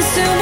consume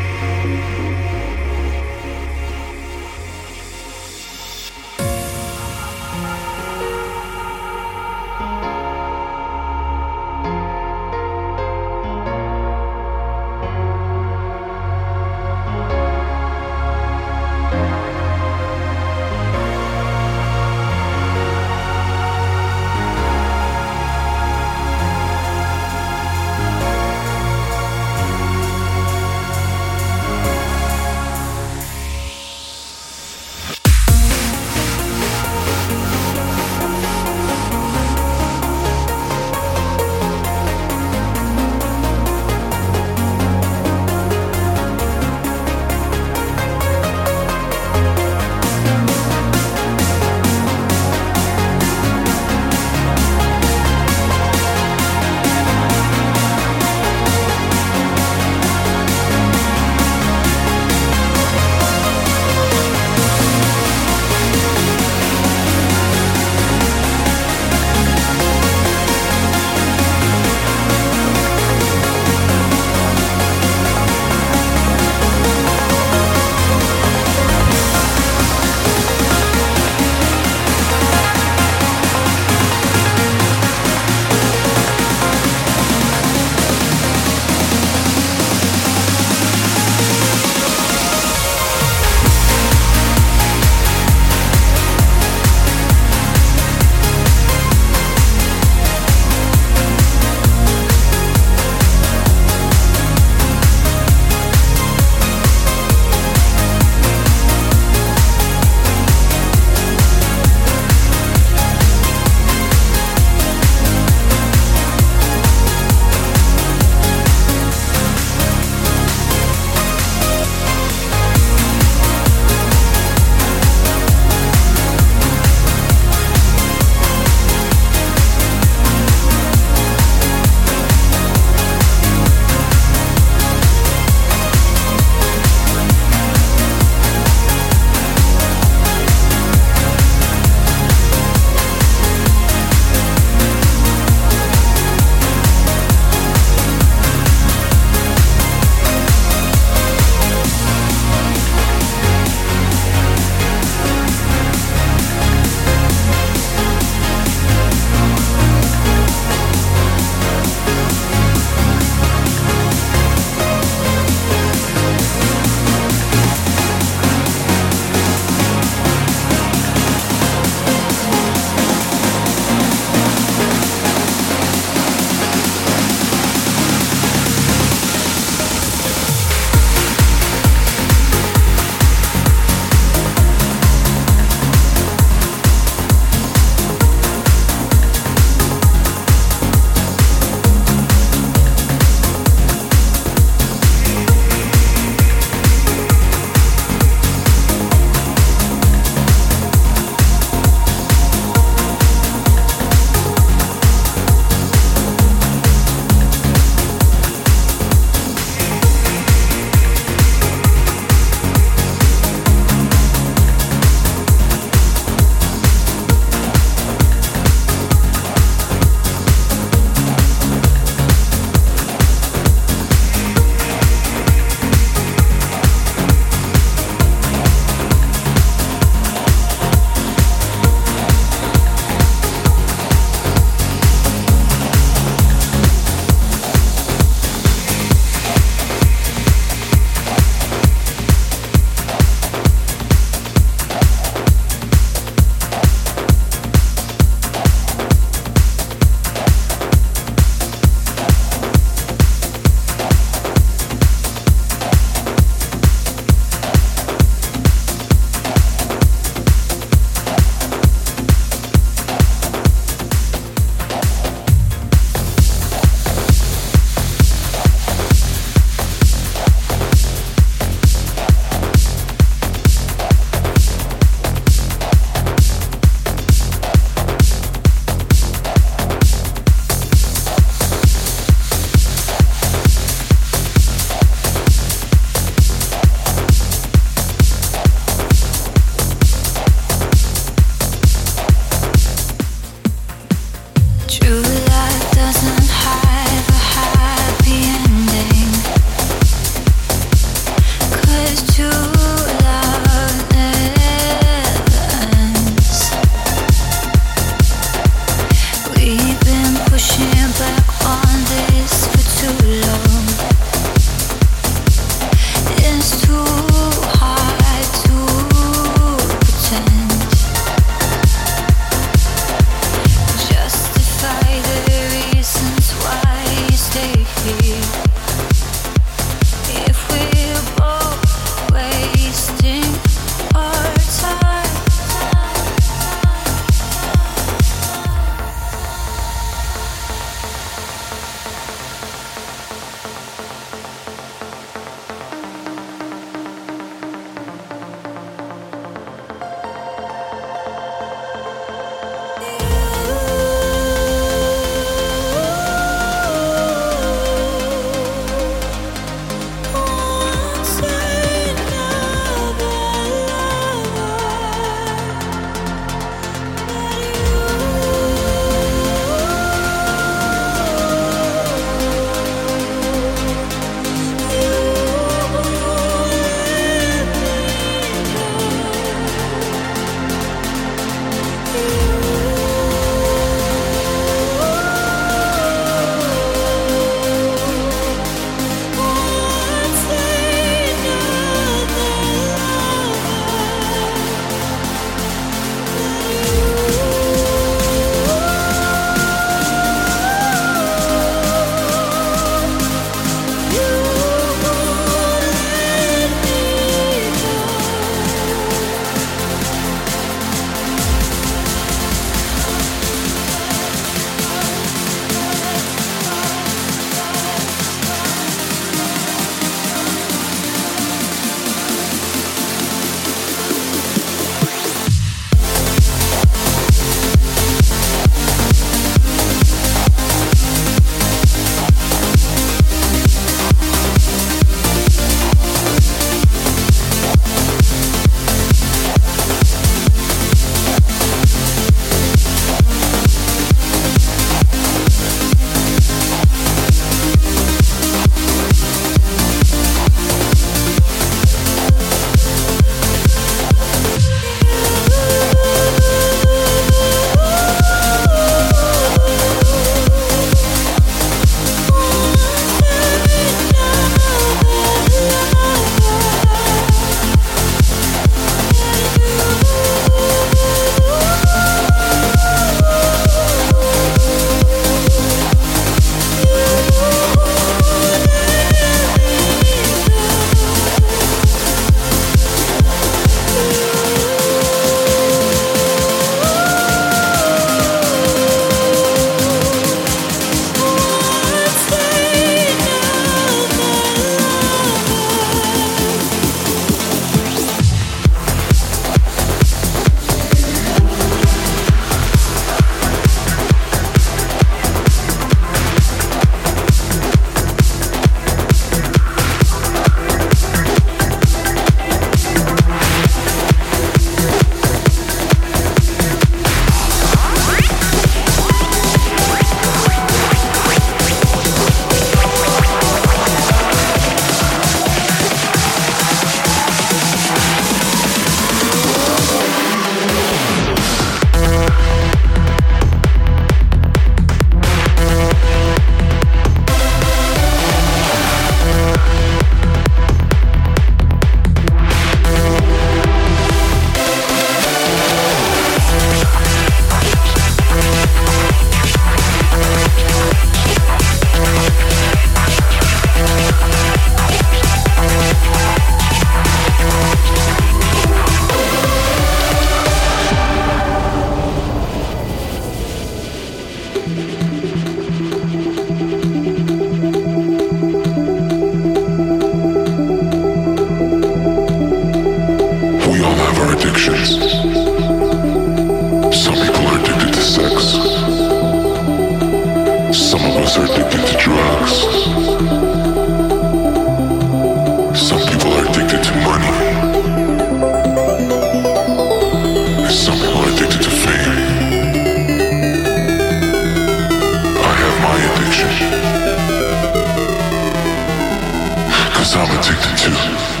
Cause I'm addicted to.